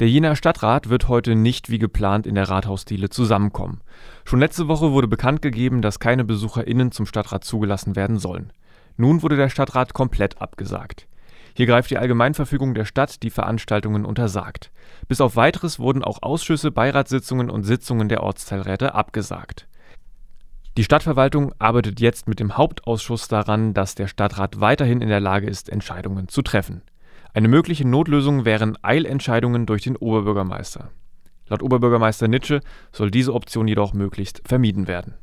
Der Jenaer Stadtrat wird heute nicht wie geplant in der Rathausdiele zusammenkommen. Schon letzte Woche wurde bekannt gegeben, dass keine BesucherInnen zum Stadtrat zugelassen werden sollen. Nun wurde der Stadtrat komplett abgesagt. Hier greift die Allgemeinverfügung der Stadt, die Veranstaltungen untersagt. Bis auf weiteres wurden auch Ausschüsse, Beiratssitzungen und Sitzungen der Ortsteilräte abgesagt. Die Stadtverwaltung arbeitet jetzt mit dem Hauptausschuss daran, dass der Stadtrat weiterhin in der Lage ist, Entscheidungen zu treffen. Eine mögliche Notlösung wären Eilentscheidungen durch den Oberbürgermeister. Laut Oberbürgermeister Nitsche soll diese Option jedoch möglichst vermieden werden